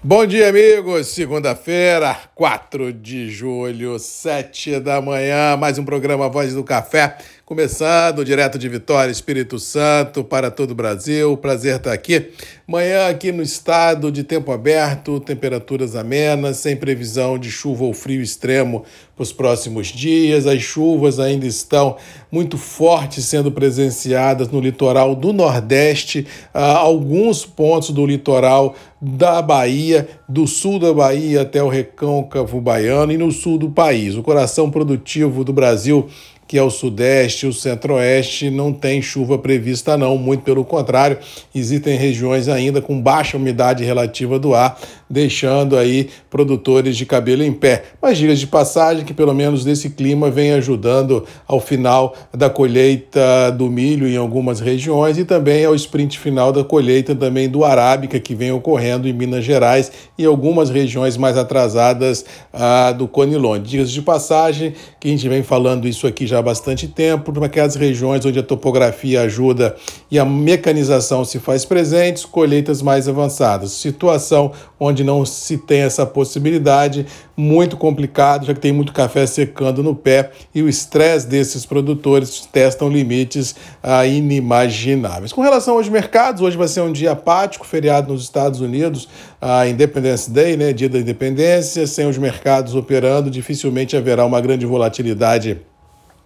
Bom dia, amigos. Segunda-feira, 4 de julho, 7 da manhã, mais um programa Voz do Café, começando direto de Vitória, Espírito Santo, para todo o Brasil. Prazer estar aqui. Manhã aqui no estado de tempo aberto, temperaturas amenas, sem previsão de chuva ou frio extremo para os próximos dias. As chuvas ainda estão muito fortes sendo presenciadas no litoral do Nordeste, ah, alguns pontos do litoral da Bahia, do sul da Bahia até o recôncavo baiano e no sul do país. O coração produtivo do Brasil que é o sudeste, o centro-oeste, não tem chuva prevista não, muito pelo contrário, existem regiões ainda com baixa umidade relativa do ar, deixando aí produtores de cabelo em pé. Mas dias de passagem que pelo menos nesse clima vem ajudando ao final da colheita do milho em algumas regiões e também ao sprint final da colheita também do arábica que vem ocorrendo em Minas Gerais e algumas regiões mais atrasadas ah, do Conilon. Dias de passagem que a gente vem falando isso aqui já há bastante tempo, naquelas regiões onde a topografia ajuda e a mecanização se faz presente, colheitas mais avançadas. Situação onde não se tem essa possibilidade, muito complicado, já que tem muito café secando no pé e o estresse desses produtores testam limites ah, inimagináveis. Com relação aos mercados, hoje vai ser um dia apático, feriado nos Estados Unidos, a Independence Day, né, dia da independência, sem os mercados operando, dificilmente haverá uma grande volatilidade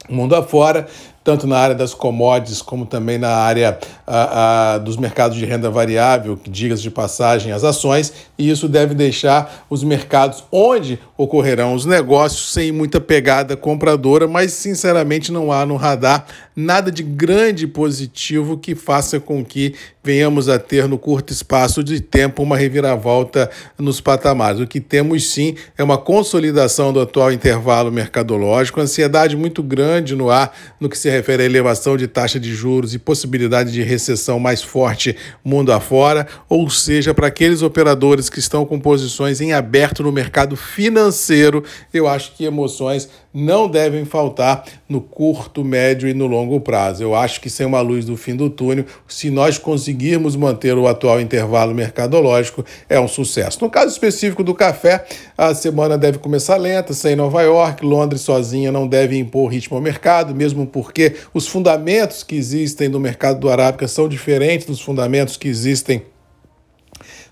mundo afora tanto na área das commodities como também na área a, a, dos mercados de renda variável, que diga-se de passagem, as ações, e isso deve deixar os mercados onde ocorrerão os negócios sem muita pegada compradora, mas sinceramente não há no radar nada de grande positivo que faça com que venhamos a ter no curto espaço de tempo uma reviravolta nos patamares. O que temos sim é uma consolidação do atual intervalo mercadológico, ansiedade muito grande no ar no que se refere à elevação de taxa de juros e possibilidade de recessão mais forte mundo afora, ou seja, para aqueles operadores que estão com posições em aberto no mercado financeiro, eu acho que emoções não devem faltar no curto, médio e no longo prazo. Eu acho que sem uma luz do fim do túnel, se nós conseguirmos manter o atual intervalo mercadológico, é um sucesso. No caso específico do café, a semana deve começar lenta, sem Nova York, Londres sozinha não deve impor ritmo ao mercado, mesmo porque os fundamentos que existem no mercado do Arábica são diferentes dos fundamentos que existem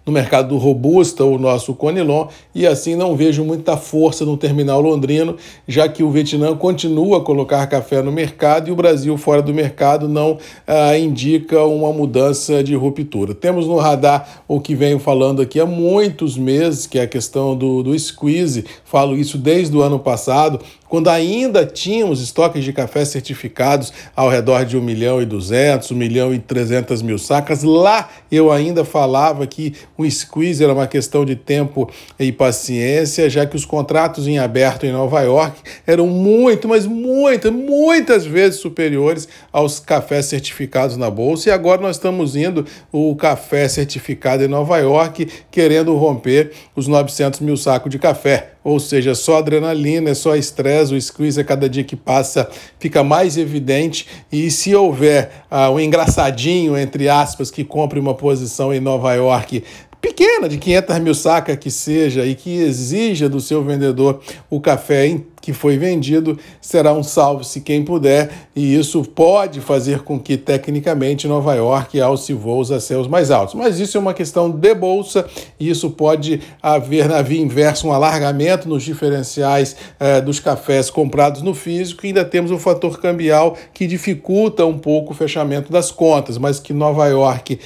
no mercado do Robusta, o nosso Conilon, e assim não vejo muita força no terminal londrino, já que o Vietnã continua a colocar café no mercado e o Brasil fora do mercado não ah, indica uma mudança de ruptura. Temos no radar o que venho falando aqui há muitos meses, que é a questão do, do squeeze, falo isso desde o ano passado, quando ainda tínhamos estoques de café certificados ao redor de 1 milhão e 200, 1 milhão e 300 mil sacas, lá eu ainda falava que o squeeze era uma questão de tempo e paciência, já que os contratos em aberto em Nova York eram muito, mas muitas, muitas vezes superiores aos cafés certificados na bolsa. E agora nós estamos indo o café certificado em Nova York querendo romper os 900 mil sacos de café ou seja, só adrenalina, é só estresse, o squeeze a cada dia que passa fica mais evidente. E se houver uh, um engraçadinho, entre aspas, que compre uma posição em Nova York pequena, de 500 mil sacas que seja, e que exija do seu vendedor o café que foi vendido, será um salve-se quem puder, e isso pode fazer com que, tecnicamente, Nova York alce voos a céus mais altos. Mas isso é uma questão de bolsa, e isso pode haver, na via inversa, um alargamento nos diferenciais eh, dos cafés comprados no físico, e ainda temos o fator cambial que dificulta um pouco o fechamento das contas, mas que Nova York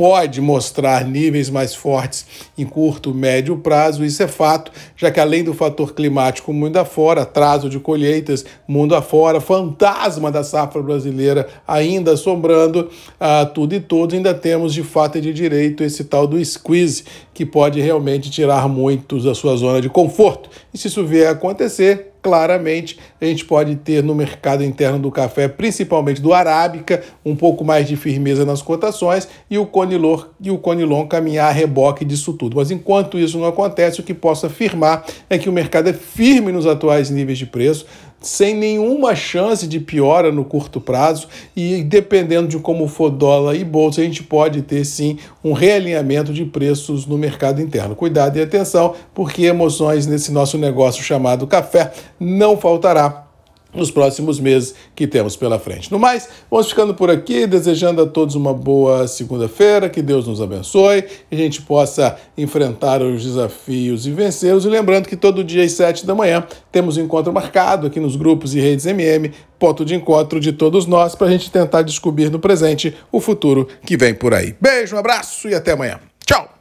pode mostrar níveis mais fortes em curto, médio prazo, isso é fato, já que além do fator climático mundo afora, atraso de colheitas mundo afora, fantasma da safra brasileira ainda assombrando a tudo e todos, ainda temos de fato e de direito esse tal do squeeze, que pode realmente tirar muitos da sua zona de conforto. E se isso vier a acontecer, claramente a gente pode ter no mercado interno do café, principalmente do arábica, um pouco mais de firmeza nas cotações e o conilon e o conilon caminhar a reboque disso tudo. Mas enquanto isso não acontece, o que posso afirmar é que o mercado é firme nos atuais níveis de preço, sem nenhuma chance de piora no curto prazo e dependendo de como for dólar e bolsa, a gente pode ter sim um realinhamento de preços no mercado interno. Cuidado e atenção, porque emoções nesse nosso negócio chamado café não faltará nos próximos meses que temos pela frente. No mais, vamos ficando por aqui, desejando a todos uma boa segunda-feira, que Deus nos abençoe, que a gente possa enfrentar os desafios e vencê-los. E lembrando que todo dia às sete da manhã temos um encontro marcado aqui nos grupos e redes MM, ponto de encontro de todos nós, para a gente tentar descobrir no presente o futuro que vem por aí. Beijo, um abraço e até amanhã. Tchau!